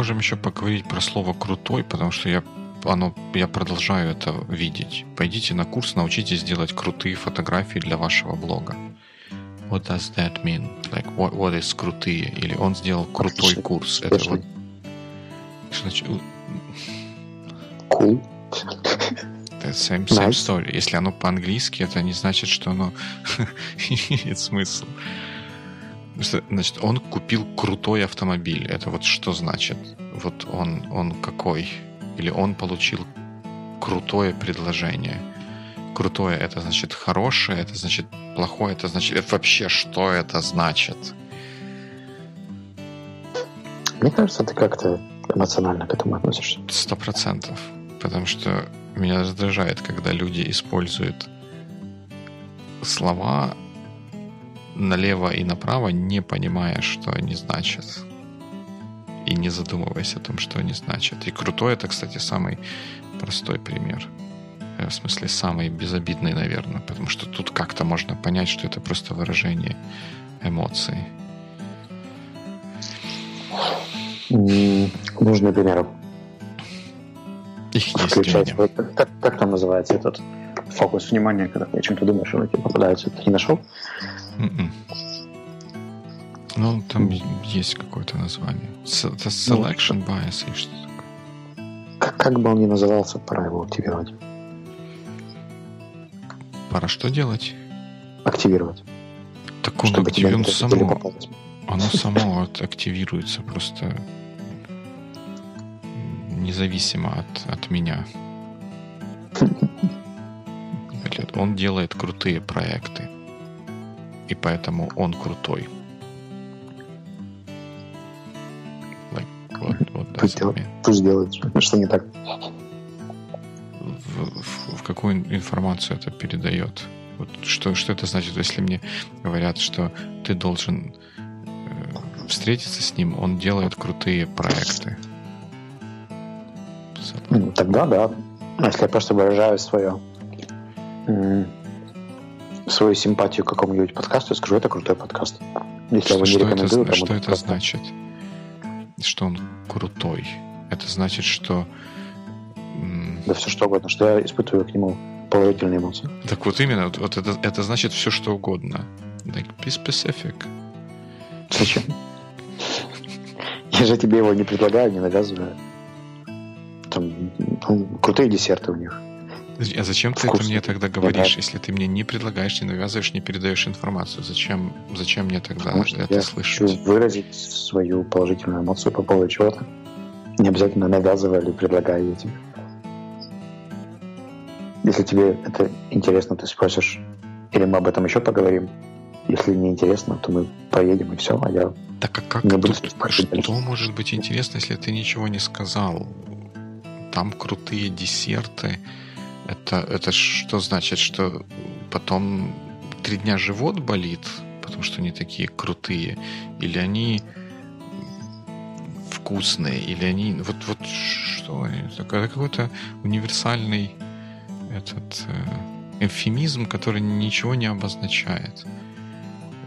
можем еще поговорить про слово крутой, потому что я оно, я продолжаю это видеть. Пойдите на курс, научитесь делать крутые фотографии для вашего блога. What does that mean? Like, what, what is крутые? Или он сделал крутой Отлично. курс. Это вот... Что значит? Cool. Это same, same nice. story. Если оно по-английски, это не значит, что оно имеет смысл. Значит, он купил крутой автомобиль. Это вот что значит? Вот он, он какой? Или он получил крутое предложение? Крутое это значит хорошее, это значит плохое, это значит это вообще что это значит? Мне кажется, ты как-то эмоционально к этому относишься. Сто процентов. Потому что меня раздражает, когда люди используют слова налево и направо, не понимая, что они значат. И не задумываясь о том, что они значат. И крутой это, кстати, самый простой пример. Э, в смысле, самый безобидный, наверное. Потому что тут как-то можно понять, что это просто выражение эмоций. Нужный пример. Их есть Включать, вот, как, как там называется этот фокус внимания, когда ты о чем-то думаешь, он тебе попадается. Ты не нашел? Mm-mm. Ну, там есть какое-то название. Это selection ну, bias или что такое. Как, как бы он ни назывался, пора его активировать. Пора что делать? Активировать. Так он, актив... он само, оно само активируется просто независимо от, от меня. Он делает крутые проекты и поэтому он крутой. Like, вот, вот, пусть, делает, пусть делает, что не так. В, в, в какую информацию это передает? Вот что, что это значит, если мне говорят, что ты должен э, встретиться с ним, он делает крутые проекты. Тогда да. Если я просто выражаю свое свою симпатию к какому-нибудь подкасту, я скажу, это крутой подкаст. Если что, я его не рекомендую, это, что это значит? Что он крутой? Это значит, что... Да все что угодно, что я испытываю к нему положительные эмоции. Так вот именно, вот это, это значит все что угодно. Like, be specific. Зачем? Я же тебе его не предлагаю, не навязываю. Там, там крутые десерты у них. А зачем ты это мне тогда говоришь, если ты мне не предлагаешь, не навязываешь, не передаешь информацию? Зачем, зачем мне тогда Потому это я слышать? Хочу выразить свою положительную эмоцию по поводу чего-то. Не обязательно навязывая или предлагая ее тебе. Если тебе это интересно, ты спросишь, или мы об этом еще поговорим. Если не интересно, то мы поедем и все, а я так а как не буду тут, что может быть интересно, если ты ничего не сказал? Там крутые десерты, это, это что значит, что потом три дня живот болит, потому что они такие крутые, или они вкусные, или они... Вот, вот что? Это какой-то универсальный этот э, эвфемизм, который ничего не обозначает.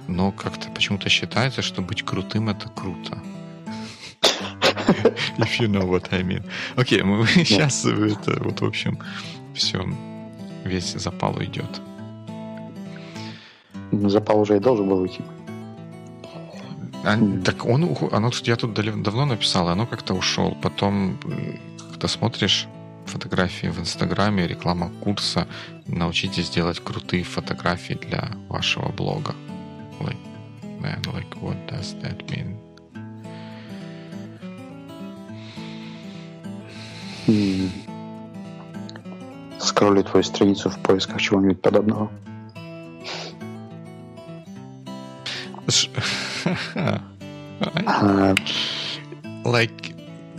Но как-то почему-то считается, что быть крутым — это круто. If you know what I mean. Окей, okay, мы сейчас это вот, в общем, все, весь запал уйдет. Ну, запал уже и должен был уйти. А, так он, оно, я тут давно написал, оно как-то ушел. Потом, когда смотришь фотографии в Инстаграме, реклама курса, научитесь делать крутые фотографии для вашего блога. Like, man, like, what does that mean? Mm скроллю твою страницу в поисках чего-нибудь подобного. like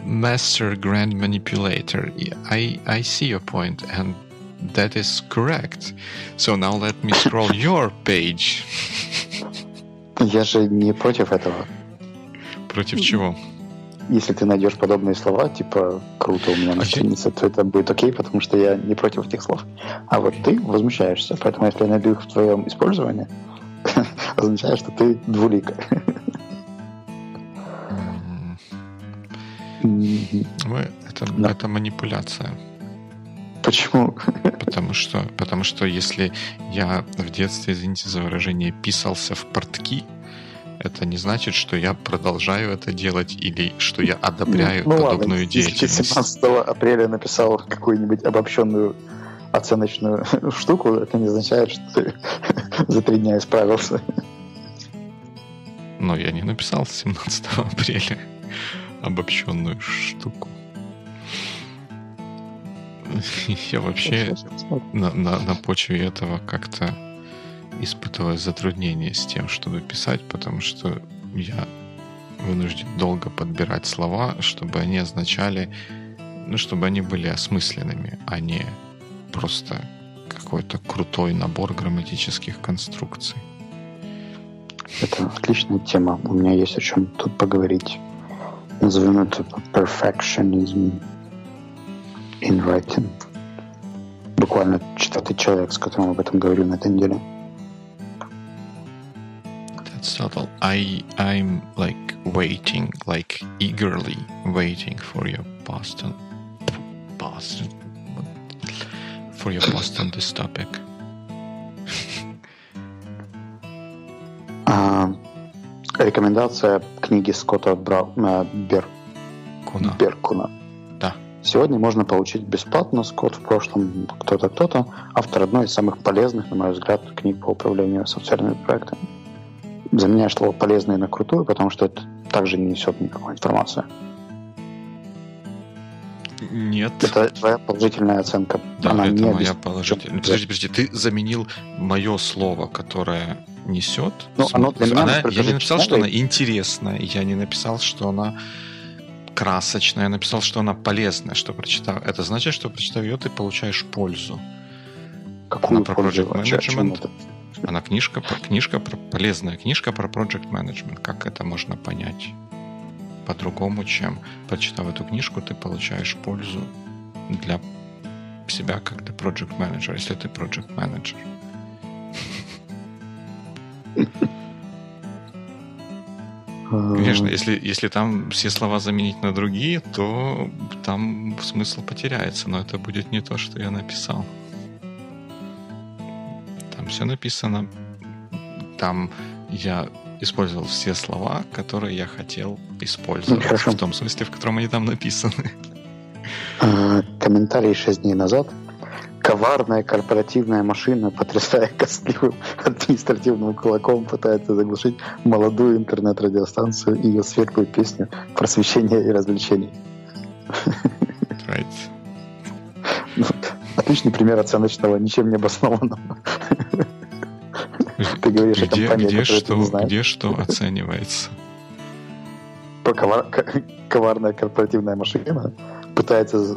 master grand manipulator. I I see your point, and that is correct. So now let me scroll your page. Я же не против этого. Против чего? Если ты найдешь подобные слова, типа «круто у меня на странице», то это будет окей, потому что я не против этих слов. А вот ты возмущаешься, поэтому если я найду их в твоем использовании, означает, что ты двулик. Мы, это, да. это манипуляция. Почему? Потому что, потому что если я в детстве, извините за выражение, писался в портки, это не значит, что я продолжаю это делать или что я одобряю ну, подобную ладно, деятельность. Если 17 апреля написал какую-нибудь обобщенную оценочную штуку, это не означает, что ты за три дня исправился. Но я не написал 17 апреля обобщенную штуку. Я вообще на, на, на почве этого как-то испытываю затруднения с тем, чтобы писать, потому что я вынужден долго подбирать слова, чтобы они означали, ну, чтобы они были осмысленными, а не просто какой-то крутой набор грамматических конструкций. Это отличная тема. У меня есть о чем тут поговорить. Назовем это perfectionism in writing. Буквально четвертый человек, с которым об этом говорю на этой неделе. Subtle. I, I'm like waiting, like eagerly waiting for your Boston, Boston, for your post on this topic. Рекомендация книги Скотта Бра... Э, Беркуна. Беркуна. Да. Сегодня можно получить бесплатно. Скотт в прошлом кто-то, кто-то. Автор одной из самых полезных, на мой взгляд, книг по управлению социальными проектами. Заменяю слово полезное на крутую, потому что это также не несет никакой информации. Нет. Это твоя положительная оценка. Да, Она это моя положительная. Подожди, подожди, ты заменил мое слово, которое несет. Ну, оно для меня, она, я не написал, что она интересная, я не написал, что она красочная, я написал, что она полезная, что прочитав. Это значит, что прочитав ее, ты получаешь пользу. Какую она про Project Management. Она книжка, книжка, полезная книжка про Project Management. Как это можно понять? По-другому, чем прочитав эту книжку, ты получаешь пользу для себя как для Project Manager, если ты Project Manager. Конечно, если, если там все слова заменить на другие, то там смысл потеряется, но это будет не то, что я написал. Там все написано. Там я использовал все слова, которые я хотел использовать. Хорошо. В том смысле, в котором они там написаны. А, комментарий 6 дней назад коварная корпоративная машина, потрясая костливым административным кулаком, пытается заглушить молодую интернет-радиостанцию и ее светлую песню просвещения и развлечений. Right. Ну, отличный пример оценочного, ничем не обоснованного. Говоришь где, о компании, где что, не знаешь. Где что оценивается? Ковар... Коварная корпоративная машина пытается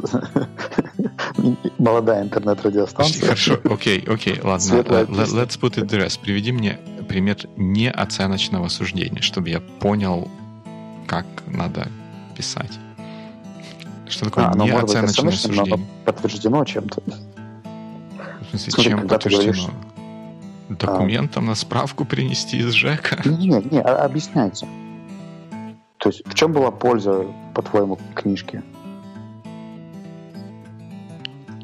молодая интернет-радиостанция. Хорошо, окей, окей, ладно. Let's put it the rest. Приведи мне пример неоценочного суждения, чтобы я понял, как надо писать. Что такое а, неоценочное суждение? Но подтверждено чем-то. В смысле, Смотри, чем подтверждено? Говоришь, Документом а... на справку принести из ЖЭКа? Нет, нет, объясняйте. То есть в чем была польза, по-твоему, книжки?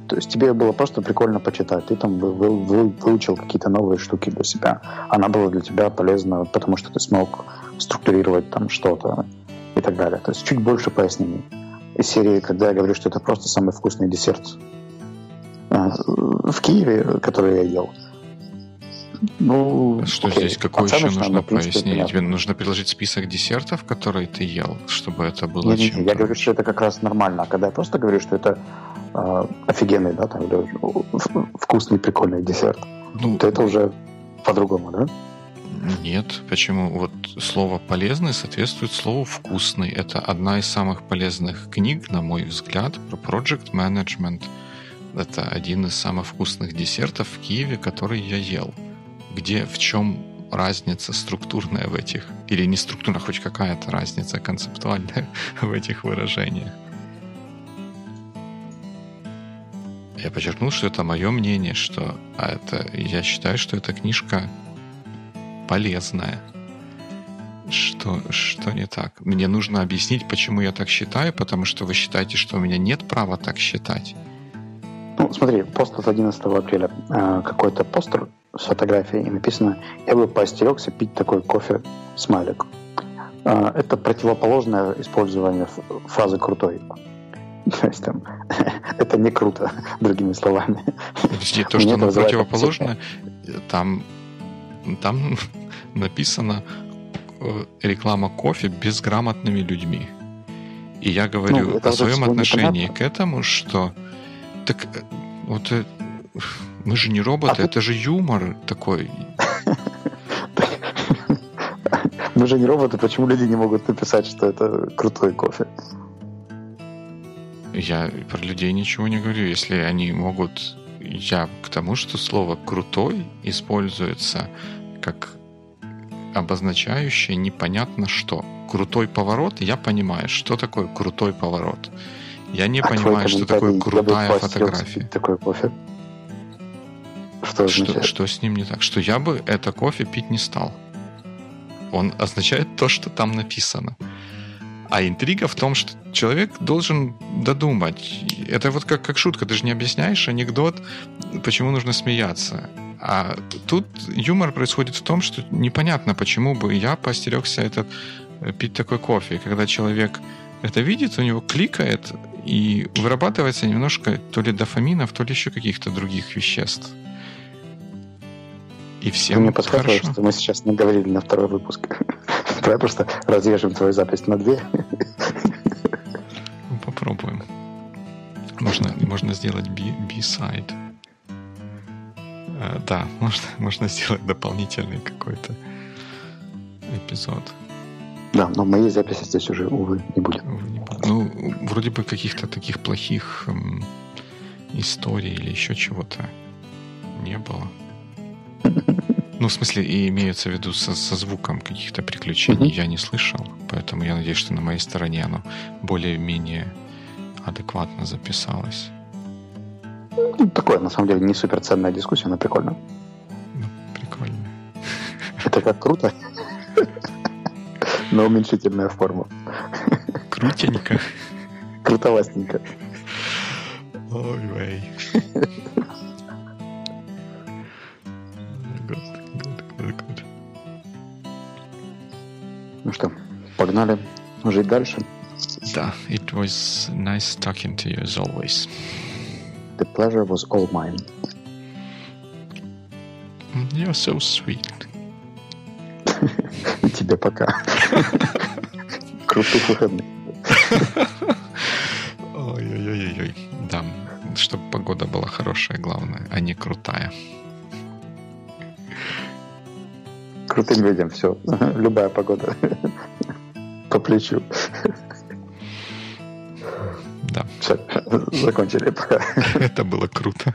То есть тебе было просто прикольно почитать. Ты там вы, вы, выучил какие-то новые штуки для себя. Она была для тебя полезна, потому что ты смог структурировать там что-то и так далее. То есть чуть больше пояснений. Из серии, когда я говорю, что это просто самый вкусный десерт э, в Киеве, который я ел. Ну, что окей. здесь? Какое еще нужно пояснить? Тебе нужно приложить список десертов, которые ты ел, чтобы это было не, не, не, Я говорю, что это как раз нормально. А когда я просто говорю, что это э, офигенный, да, там, или вкусный, прикольный десерт, ну, то это уже по-другому, да? Нет, почему? Вот слово «полезный» соответствует слову «вкусный». Это одна из самых полезных книг, на мой взгляд, про project management. Это один из самых вкусных десертов в Киеве, который я ел. Где, в чем разница структурная в этих, или не структурная, хоть какая-то разница концептуальная в этих выражениях. Я подчеркнул, что это мое мнение, что а это, я считаю, что эта книжка полезная. Что, что не так? Мне нужно объяснить, почему я так считаю, потому что вы считаете, что у меня нет права так считать. Ну, смотри, пост от 11 апреля. Э, какой-то постер с фотографией, и написано «Я бы поостерегся пить такой кофе смайлик». Э, это противоположное использование фразы «крутой». То есть там это не круто, другими словами. Подожди, то, что оно противоположно, там, там написано э, реклама кофе безграмотными людьми. И я говорю ну, о своем отношении к этому, что так э, вот э, мы же не роботы, а это же юмор такой. Мы же не роботы, почему люди не могут написать, что это крутой кофе? Я про людей ничего не говорю. Если они могут... Я к тому, что слово «крутой» используется как обозначающее непонятно что. Крутой поворот, я понимаю, что такое крутой поворот. Я не а понимаю, что такое крутая фотография. Такой кофе. Что, что, что с ним не так? Что я бы это кофе пить не стал. Он означает то, что там написано. А интрига в том, что человек должен додумать. Это вот как, как шутка, ты же не объясняешь анекдот, почему нужно смеяться. А тут юмор происходит в том, что непонятно, почему бы я поостерегся этот, э, пить такой кофе. Когда человек это видит, у него кликает, и вырабатывается немножко то ли дофаминов, то ли еще каких-то других веществ. И всем Ты мне подсказываешь, что мы сейчас не говорили на второй выпуск. Давай просто разрежем твою запись на две. Ну, попробуем. Можно, можно сделать B-side. Uh, да, можно, можно сделать дополнительный какой-то эпизод. Да, но моей записи здесь уже, увы, не будет. Увы, не будет. Ну, вроде бы каких-то таких плохих эм, историй или еще чего-то не было. Ну, в смысле, и имеется в виду со, со звуком каких-то приключений mm-hmm. я не слышал, поэтому я надеюсь, что на моей стороне оно более-менее адекватно записалось. Ну, такое, на самом деле, не суперценная дискуссия, но прикольно. Ну, прикольно. Это как круто. Но уменьшительная форма. Крутенько. Крутовастенько. Ой, Ну что, погнали жить дальше? Да, it was nice talking to you as always. The pleasure was all mine. You're so sweet. Тебе пока. Крутых выходных. Ой-ой-ой-ой. Да, чтобы погода была хорошая, главное, а не крутая. Крутым людям все. Любая погода. По плечу. Да. Все, закончили. Это было круто.